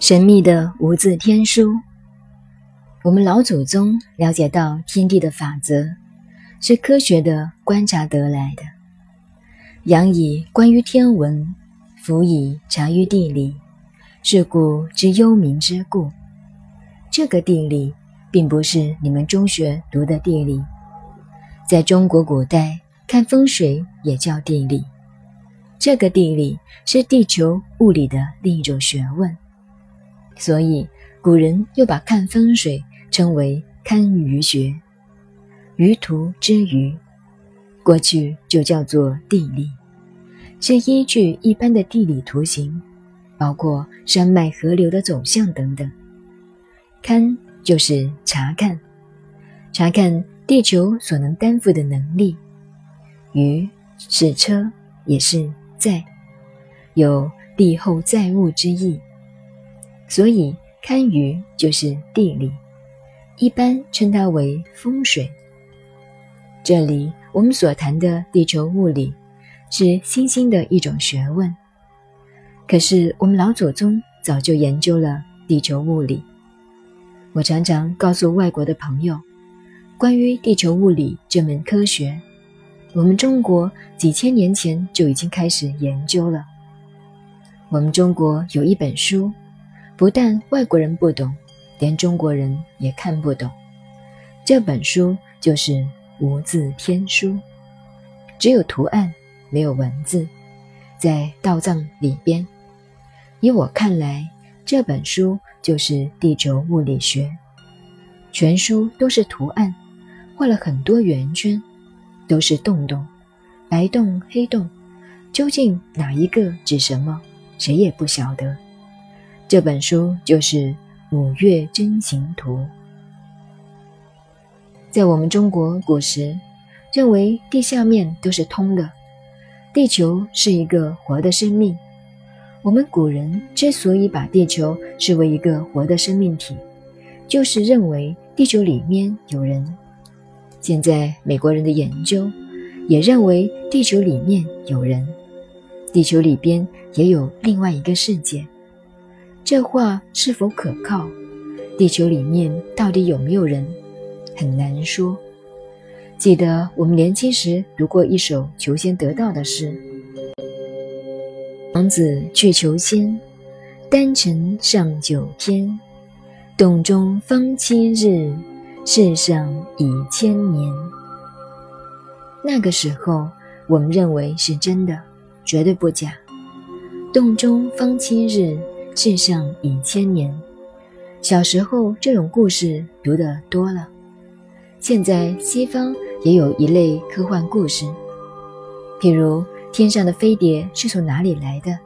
神秘的无字天书，我们老祖宗了解到天地的法则，是科学的观察得来的。仰以观于天文，俯以察于地理，是故知幽冥之故。这个地理，并不是你们中学读的地理，在中国古代看风水也叫地理。这个地理是地球物理的另一种学问。所以，古人又把看风水称为堪舆学，舆图之舆，过去就叫做地理，是依据一般的地理图形，包括山脉、河流的走向等等。勘就是查看，查看地球所能担负的能力。舆是车，也是载，有地后载物之意。所以，堪舆就是地理，一般称它为风水。这里我们所谈的地球物理，是新兴的一种学问。可是我们老祖宗早就研究了地球物理。我常常告诉外国的朋友，关于地球物理这门科学，我们中国几千年前就已经开始研究了。我们中国有一本书。不但外国人不懂，连中国人也看不懂。这本书就是《无字天书》，只有图案，没有文字，在道藏里边。以我看来，这本书就是地球物理学，全书都是图案，画了很多圆圈，都是洞洞，白洞、黑洞，究竟哪一个指什么，谁也不晓得。这本书就是《五岳真形图》。在我们中国古时，认为地下面都是通的，地球是一个活的生命。我们古人之所以把地球视为一个活的生命体，就是认为地球里面有人。现在美国人的研究也认为地球里面有人，地球里边也有另外一个世界。这话是否可靠？地球里面到底有没有人？很难说。记得我们年轻时读过一首求仙得道的诗：“王子去求仙，丹城上九天，洞中方七日，世上已千年。”那个时候，我们认为是真的，绝对不假。洞中方七日。世上已千年，小时候这种故事读得多了。现在西方也有一类科幻故事，譬如天上的飞碟是从哪里来的？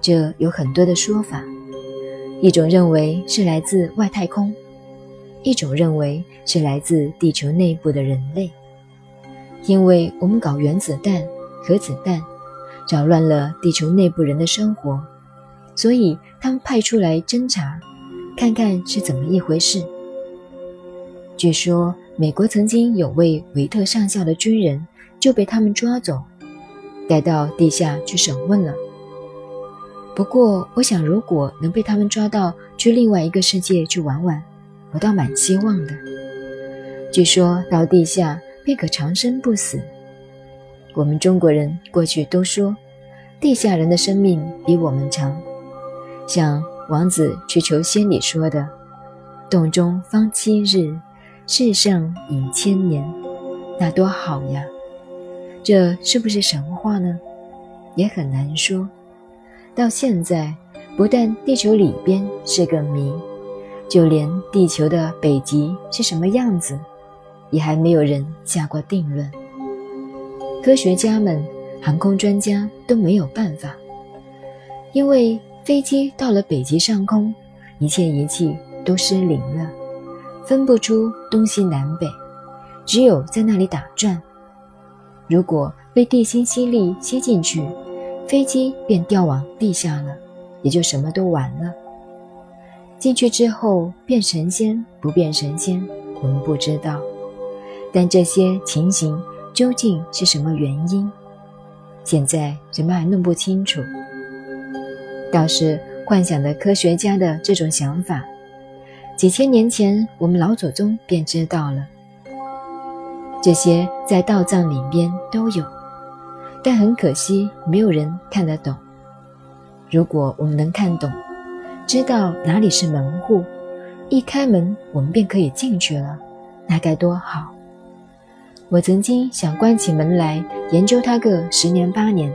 这有很多的说法。一种认为是来自外太空，一种认为是来自地球内部的人类，因为我们搞原子弹、核子弹，扰乱了地球内部人的生活。所以他们派出来侦查，看看是怎么一回事。据说美国曾经有位维特上校的军人就被他们抓走，带到地下去审问了。不过，我想如果能被他们抓到去另外一个世界去玩玩，我倒蛮希望的。据说到地下便可长生不死。我们中国人过去都说，地下人的生命比我们长。像王子去求仙里说的：“洞中方七日，世上已千年。”那多好呀！这是不是神话呢？也很难说。到现在，不但地球里边是个谜，就连地球的北极是什么样子，也还没有人下过定论。科学家们、航空专家都没有办法，因为。飞机到了北极上空，一切仪器都失灵了，分不出东西南北，只有在那里打转。如果被地心吸力吸进去，飞机便掉往地下了，也就什么都完了。进去之后变神仙不变神仙，我们不知道。但这些情形究竟是什么原因，现在人们还弄不清楚。倒是幻想的科学家的这种想法，几千年前我们老祖宗便知道了。这些在道藏里边都有，但很可惜没有人看得懂。如果我们能看懂，知道哪里是门户，一开门我们便可以进去了，那该多好！我曾经想关起门来研究它个十年八年，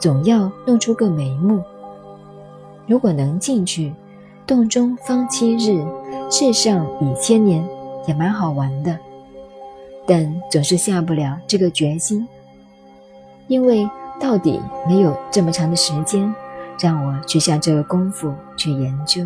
总要弄出个眉目。如果能进去，洞中方七日，世上已千年，也蛮好玩的。但总是下不了这个决心，因为到底没有这么长的时间，让我去下这个功夫去研究。